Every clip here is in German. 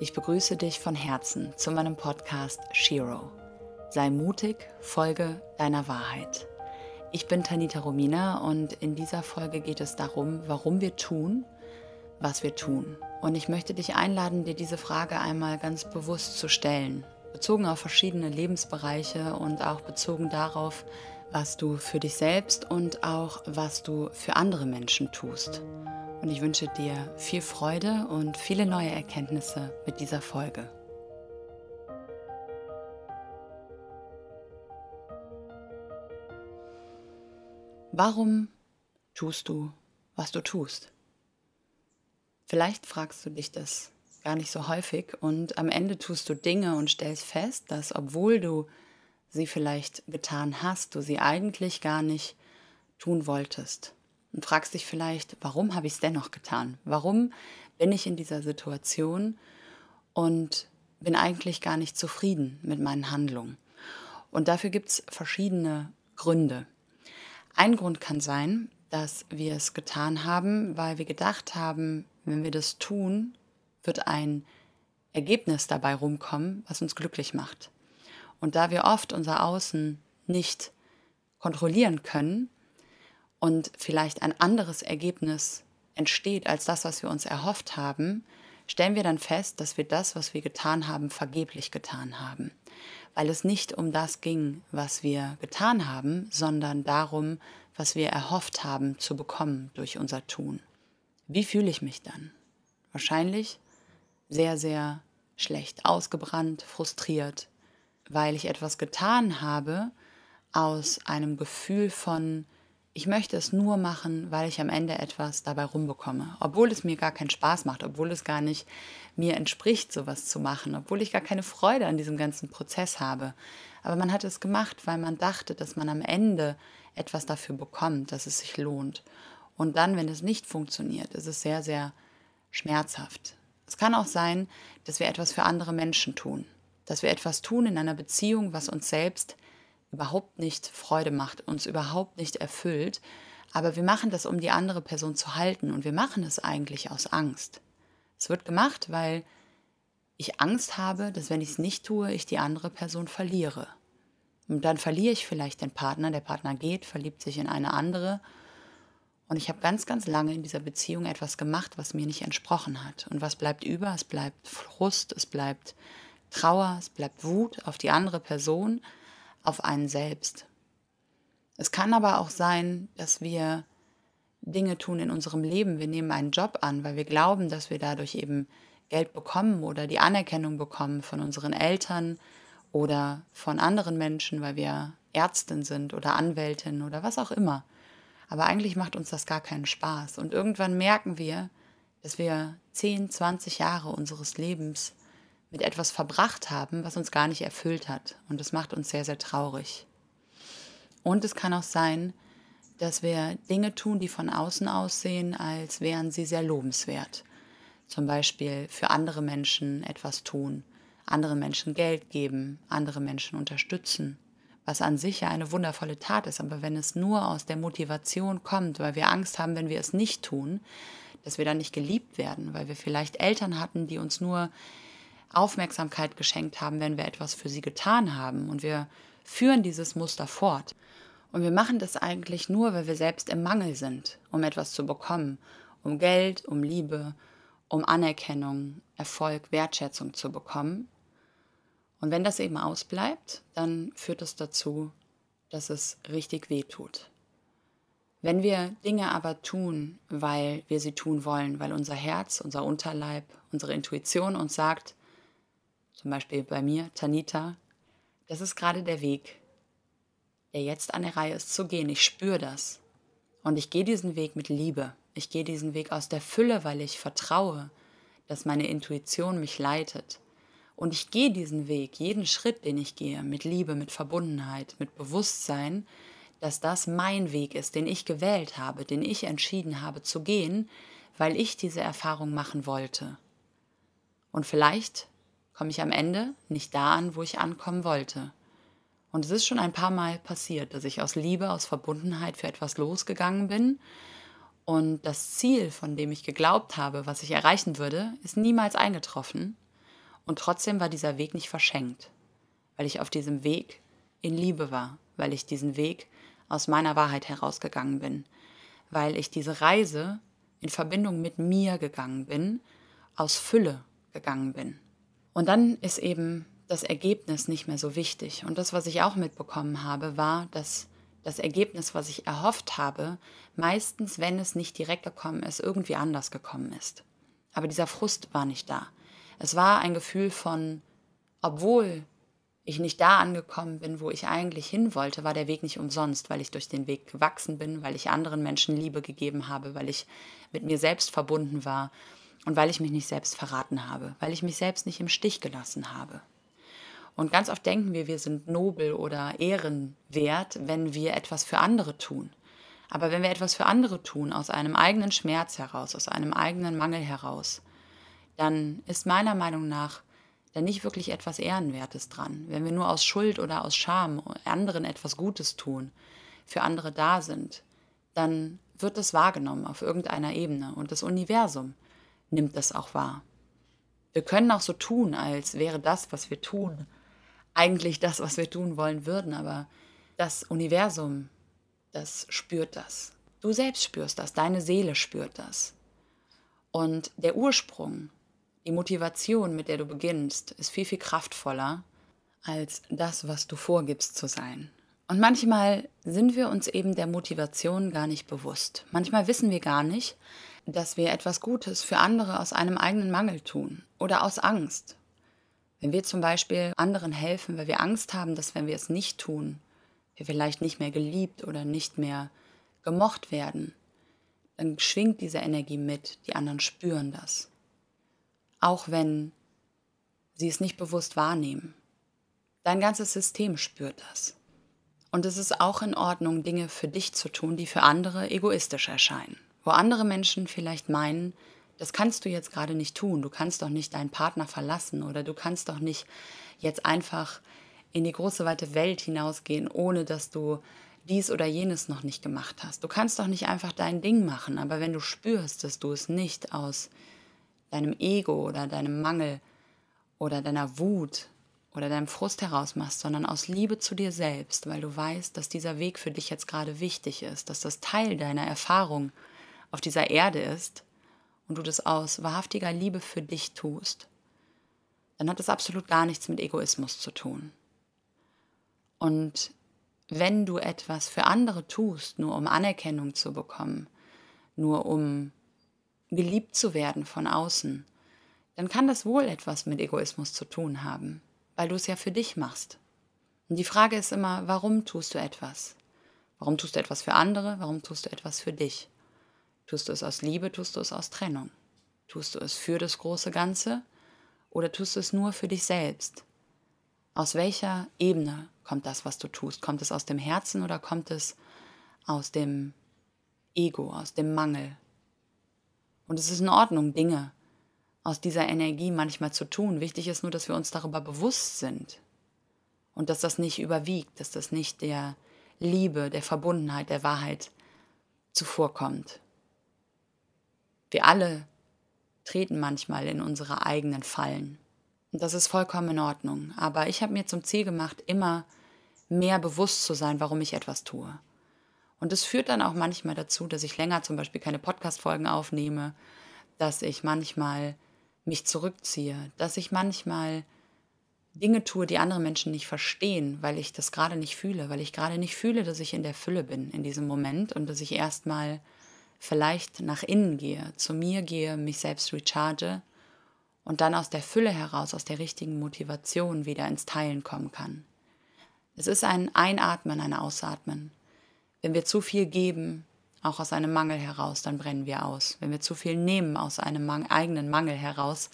Ich begrüße dich von Herzen zu meinem Podcast Shiro. Sei mutig, folge deiner Wahrheit. Ich bin Tanita Romina und in dieser Folge geht es darum, warum wir tun, was wir tun. Und ich möchte dich einladen, dir diese Frage einmal ganz bewusst zu stellen, bezogen auf verschiedene Lebensbereiche und auch bezogen darauf, was du für dich selbst und auch was du für andere Menschen tust. Und ich wünsche dir viel Freude und viele neue Erkenntnisse mit dieser Folge. Warum tust du, was du tust? Vielleicht fragst du dich das gar nicht so häufig und am Ende tust du Dinge und stellst fest, dass obwohl du sie vielleicht getan hast, du sie eigentlich gar nicht tun wolltest. Und fragst dich vielleicht, warum habe ich es dennoch getan? Warum bin ich in dieser Situation und bin eigentlich gar nicht zufrieden mit meinen Handlungen? Und dafür gibt es verschiedene Gründe. Ein Grund kann sein, dass wir es getan haben, weil wir gedacht haben, wenn wir das tun, wird ein Ergebnis dabei rumkommen, was uns glücklich macht. Und da wir oft unser Außen nicht kontrollieren können und vielleicht ein anderes Ergebnis entsteht als das, was wir uns erhofft haben, stellen wir dann fest, dass wir das, was wir getan haben, vergeblich getan haben. Weil es nicht um das ging, was wir getan haben, sondern darum, was wir erhofft haben zu bekommen durch unser Tun. Wie fühle ich mich dann? Wahrscheinlich sehr, sehr schlecht, ausgebrannt, frustriert, weil ich etwas getan habe aus einem Gefühl von, ich möchte es nur machen, weil ich am Ende etwas dabei rumbekomme. Obwohl es mir gar keinen Spaß macht, obwohl es gar nicht mir entspricht, sowas zu machen, obwohl ich gar keine Freude an diesem ganzen Prozess habe. Aber man hat es gemacht, weil man dachte, dass man am Ende etwas dafür bekommt, dass es sich lohnt. Und dann, wenn es nicht funktioniert, ist es sehr, sehr schmerzhaft. Es kann auch sein, dass wir etwas für andere Menschen tun dass wir etwas tun in einer Beziehung, was uns selbst überhaupt nicht Freude macht, uns überhaupt nicht erfüllt, aber wir machen das, um die andere Person zu halten und wir machen es eigentlich aus Angst. Es wird gemacht, weil ich Angst habe, dass wenn ich es nicht tue, ich die andere Person verliere. Und dann verliere ich vielleicht den Partner, der Partner geht, verliebt sich in eine andere und ich habe ganz, ganz lange in dieser Beziehung etwas gemacht, was mir nicht entsprochen hat. Und was bleibt über? Es bleibt Frust, es bleibt Trauer, es bleibt Wut auf die andere Person, auf einen selbst. Es kann aber auch sein, dass wir Dinge tun in unserem Leben. Wir nehmen einen Job an, weil wir glauben, dass wir dadurch eben Geld bekommen oder die Anerkennung bekommen von unseren Eltern oder von anderen Menschen, weil wir Ärztin sind oder Anwältin oder was auch immer. Aber eigentlich macht uns das gar keinen Spaß. Und irgendwann merken wir, dass wir 10, 20 Jahre unseres Lebens mit etwas verbracht haben, was uns gar nicht erfüllt hat. Und das macht uns sehr, sehr traurig. Und es kann auch sein, dass wir Dinge tun, die von außen aussehen, als wären sie sehr lobenswert. Zum Beispiel für andere Menschen etwas tun, anderen Menschen Geld geben, andere Menschen unterstützen, was an sich ja eine wundervolle Tat ist. Aber wenn es nur aus der Motivation kommt, weil wir Angst haben, wenn wir es nicht tun, dass wir dann nicht geliebt werden, weil wir vielleicht Eltern hatten, die uns nur Aufmerksamkeit geschenkt haben, wenn wir etwas für sie getan haben. Und wir führen dieses Muster fort. Und wir machen das eigentlich nur, weil wir selbst im Mangel sind, um etwas zu bekommen, um Geld, um Liebe, um Anerkennung, Erfolg, Wertschätzung zu bekommen. Und wenn das eben ausbleibt, dann führt es dazu, dass es richtig weh tut. Wenn wir Dinge aber tun, weil wir sie tun wollen, weil unser Herz, unser Unterleib, unsere Intuition uns sagt, zum Beispiel bei mir, Tanita, das ist gerade der Weg, der jetzt an der Reihe ist zu gehen. Ich spüre das. Und ich gehe diesen Weg mit Liebe. Ich gehe diesen Weg aus der Fülle, weil ich vertraue, dass meine Intuition mich leitet. Und ich gehe diesen Weg, jeden Schritt, den ich gehe, mit Liebe, mit Verbundenheit, mit Bewusstsein, dass das mein Weg ist, den ich gewählt habe, den ich entschieden habe zu gehen, weil ich diese Erfahrung machen wollte. Und vielleicht komme ich am Ende nicht da an, wo ich ankommen wollte. Und es ist schon ein paar Mal passiert, dass ich aus Liebe, aus Verbundenheit für etwas losgegangen bin und das Ziel, von dem ich geglaubt habe, was ich erreichen würde, ist niemals eingetroffen. Und trotzdem war dieser Weg nicht verschenkt, weil ich auf diesem Weg in Liebe war, weil ich diesen Weg aus meiner Wahrheit herausgegangen bin, weil ich diese Reise in Verbindung mit mir gegangen bin, aus Fülle gegangen bin. Und dann ist eben das Ergebnis nicht mehr so wichtig. Und das, was ich auch mitbekommen habe, war, dass das Ergebnis, was ich erhofft habe, meistens, wenn es nicht direkt gekommen ist, irgendwie anders gekommen ist. Aber dieser Frust war nicht da. Es war ein Gefühl von, obwohl ich nicht da angekommen bin, wo ich eigentlich hin wollte, war der Weg nicht umsonst, weil ich durch den Weg gewachsen bin, weil ich anderen Menschen Liebe gegeben habe, weil ich mit mir selbst verbunden war und weil ich mich nicht selbst verraten habe, weil ich mich selbst nicht im Stich gelassen habe. Und ganz oft denken wir, wir sind nobel oder ehrenwert, wenn wir etwas für andere tun. Aber wenn wir etwas für andere tun, aus einem eigenen Schmerz heraus, aus einem eigenen Mangel heraus, dann ist meiner Meinung nach da nicht wirklich etwas Ehrenwertes dran. Wenn wir nur aus Schuld oder aus Scham anderen etwas Gutes tun, für andere da sind, dann wird das wahrgenommen auf irgendeiner Ebene und das Universum nimmt das auch wahr. Wir können auch so tun, als wäre das, was wir tun, eigentlich das, was wir tun wollen würden, aber das Universum, das spürt das. Du selbst spürst das, deine Seele spürt das. Und der Ursprung die Motivation, mit der du beginnst, ist viel, viel kraftvoller als das, was du vorgibst zu sein. Und manchmal sind wir uns eben der Motivation gar nicht bewusst. Manchmal wissen wir gar nicht, dass wir etwas Gutes für andere aus einem eigenen Mangel tun oder aus Angst. Wenn wir zum Beispiel anderen helfen, weil wir Angst haben, dass wenn wir es nicht tun, wir vielleicht nicht mehr geliebt oder nicht mehr gemocht werden, dann schwingt diese Energie mit, die anderen spüren das auch wenn sie es nicht bewusst wahrnehmen. Dein ganzes System spürt das. Und es ist auch in Ordnung, Dinge für dich zu tun, die für andere egoistisch erscheinen. Wo andere Menschen vielleicht meinen, das kannst du jetzt gerade nicht tun, du kannst doch nicht deinen Partner verlassen oder du kannst doch nicht jetzt einfach in die große weite Welt hinausgehen, ohne dass du dies oder jenes noch nicht gemacht hast. Du kannst doch nicht einfach dein Ding machen, aber wenn du spürst, dass du es nicht aus deinem Ego oder deinem Mangel oder deiner Wut oder deinem Frust heraus machst, sondern aus Liebe zu dir selbst, weil du weißt, dass dieser Weg für dich jetzt gerade wichtig ist, dass das Teil deiner Erfahrung auf dieser Erde ist und du das aus wahrhaftiger Liebe für dich tust, dann hat das absolut gar nichts mit Egoismus zu tun. Und wenn du etwas für andere tust, nur um Anerkennung zu bekommen, nur um geliebt zu werden von außen, dann kann das wohl etwas mit Egoismus zu tun haben, weil du es ja für dich machst. Und die Frage ist immer, warum tust du etwas? Warum tust du etwas für andere? Warum tust du etwas für dich? Tust du es aus Liebe? Tust du es aus Trennung? Tust du es für das große Ganze? Oder tust du es nur für dich selbst? Aus welcher Ebene kommt das, was du tust? Kommt es aus dem Herzen oder kommt es aus dem Ego, aus dem Mangel, und es ist in Ordnung, Dinge aus dieser Energie manchmal zu tun. Wichtig ist nur, dass wir uns darüber bewusst sind und dass das nicht überwiegt, dass das nicht der Liebe, der Verbundenheit, der Wahrheit zuvorkommt. Wir alle treten manchmal in unsere eigenen Fallen. Und das ist vollkommen in Ordnung. Aber ich habe mir zum Ziel gemacht, immer mehr bewusst zu sein, warum ich etwas tue. Und es führt dann auch manchmal dazu, dass ich länger zum Beispiel keine Podcast-Folgen aufnehme, dass ich manchmal mich zurückziehe, dass ich manchmal Dinge tue, die andere Menschen nicht verstehen, weil ich das gerade nicht fühle, weil ich gerade nicht fühle, dass ich in der Fülle bin in diesem Moment und dass ich erstmal vielleicht nach innen gehe, zu mir gehe, mich selbst recharge und dann aus der Fülle heraus, aus der richtigen Motivation wieder ins Teilen kommen kann. Es ist ein Einatmen, ein Ausatmen. Wenn wir zu viel geben, auch aus einem Mangel heraus, dann brennen wir aus. Wenn wir zu viel nehmen aus einem Mang eigenen Mangel heraus,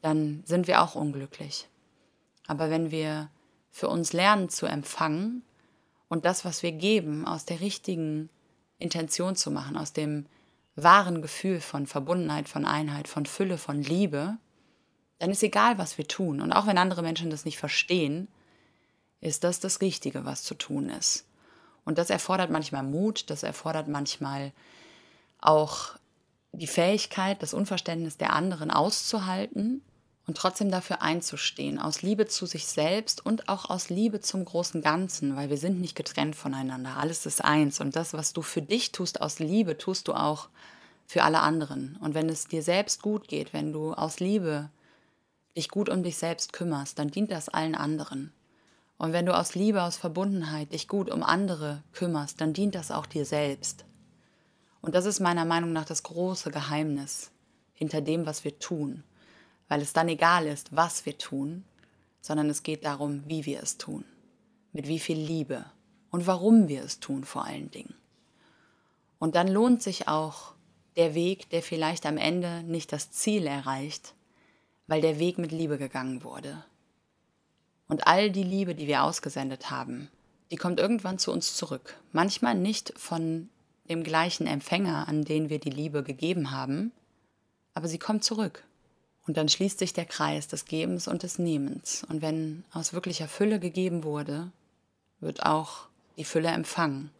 dann sind wir auch unglücklich. Aber wenn wir für uns lernen zu empfangen und das, was wir geben, aus der richtigen Intention zu machen, aus dem wahren Gefühl von Verbundenheit, von Einheit, von Fülle, von Liebe, dann ist egal, was wir tun. Und auch wenn andere Menschen das nicht verstehen, ist das das Richtige, was zu tun ist. Und das erfordert manchmal Mut, das erfordert manchmal auch die Fähigkeit, das Unverständnis der anderen auszuhalten und trotzdem dafür einzustehen, aus Liebe zu sich selbst und auch aus Liebe zum großen Ganzen, weil wir sind nicht getrennt voneinander, alles ist eins und das, was du für dich tust aus Liebe, tust du auch für alle anderen. Und wenn es dir selbst gut geht, wenn du aus Liebe dich gut um dich selbst kümmerst, dann dient das allen anderen. Und wenn du aus Liebe, aus Verbundenheit dich gut um andere kümmerst, dann dient das auch dir selbst. Und das ist meiner Meinung nach das große Geheimnis hinter dem, was wir tun weil es dann egal ist, was wir tun, sondern es geht darum, wie wir es tun, mit wie viel Liebe und warum wir es tun vor allen Dingen. Und dann lohnt sich auch der Weg, der vielleicht am Ende nicht das Ziel erreicht, weil der Weg mit Liebe gegangen wurde. Und all die Liebe, die wir ausgesendet haben, die kommt irgendwann zu uns zurück. Manchmal nicht von dem gleichen Empfänger, an den wir die Liebe gegeben haben, aber sie kommt zurück. Und dann schließt sich der Kreis des Gebens und des Nehmens. Und wenn aus wirklicher Fülle gegeben wurde, wird auch die Fülle empfangen.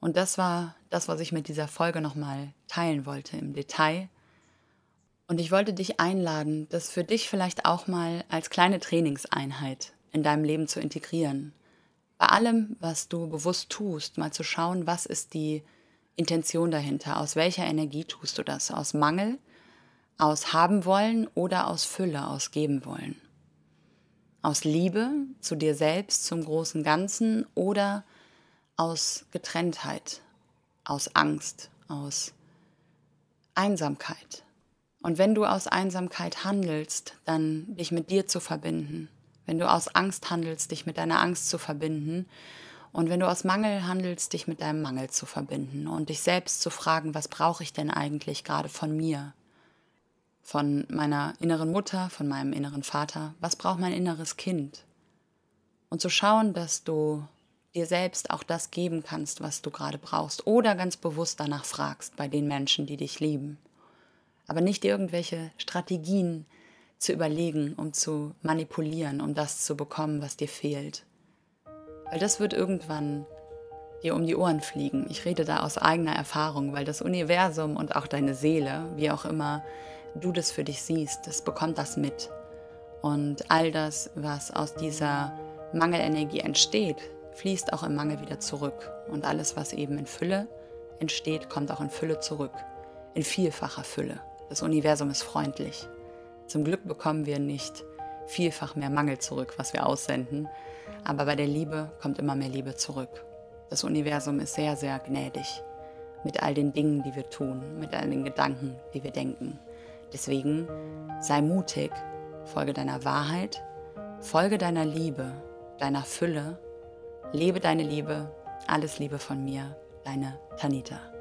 Und das war das, was ich mit dieser Folge nochmal teilen wollte im Detail. Und ich wollte dich einladen, das für dich vielleicht auch mal als kleine Trainingseinheit in deinem Leben zu integrieren. Bei allem, was du bewusst tust, mal zu schauen, was ist die Intention dahinter, aus welcher Energie tust du das, aus Mangel, aus haben wollen oder aus Fülle, aus geben wollen. Aus Liebe zu dir selbst, zum großen Ganzen oder aus Getrenntheit, aus Angst, aus Einsamkeit. Und wenn du aus Einsamkeit handelst, dann dich mit dir zu verbinden. Wenn du aus Angst handelst, dich mit deiner Angst zu verbinden. Und wenn du aus Mangel handelst, dich mit deinem Mangel zu verbinden und dich selbst zu fragen, was brauche ich denn eigentlich gerade von mir? Von meiner inneren Mutter, von meinem inneren Vater, was braucht mein inneres Kind? Und zu schauen, dass du dir selbst auch das geben kannst, was du gerade brauchst oder ganz bewusst danach fragst bei den Menschen, die dich lieben. Aber nicht irgendwelche Strategien zu überlegen, um zu manipulieren, um das zu bekommen, was dir fehlt. Weil das wird irgendwann dir um die Ohren fliegen. Ich rede da aus eigener Erfahrung, weil das Universum und auch deine Seele, wie auch immer, du das für dich siehst, das bekommt das mit. Und all das, was aus dieser Mangelenergie entsteht, fließt auch im Mangel wieder zurück. Und alles, was eben in Fülle entsteht, kommt auch in Fülle zurück. In vielfacher Fülle. Das Universum ist freundlich. Zum Glück bekommen wir nicht vielfach mehr Mangel zurück, was wir aussenden. Aber bei der Liebe kommt immer mehr Liebe zurück. Das Universum ist sehr, sehr gnädig mit all den Dingen, die wir tun, mit all den Gedanken, die wir denken. Deswegen sei mutig, folge deiner Wahrheit, folge deiner Liebe, deiner Fülle, lebe deine Liebe, alles Liebe von mir, deine Tanita.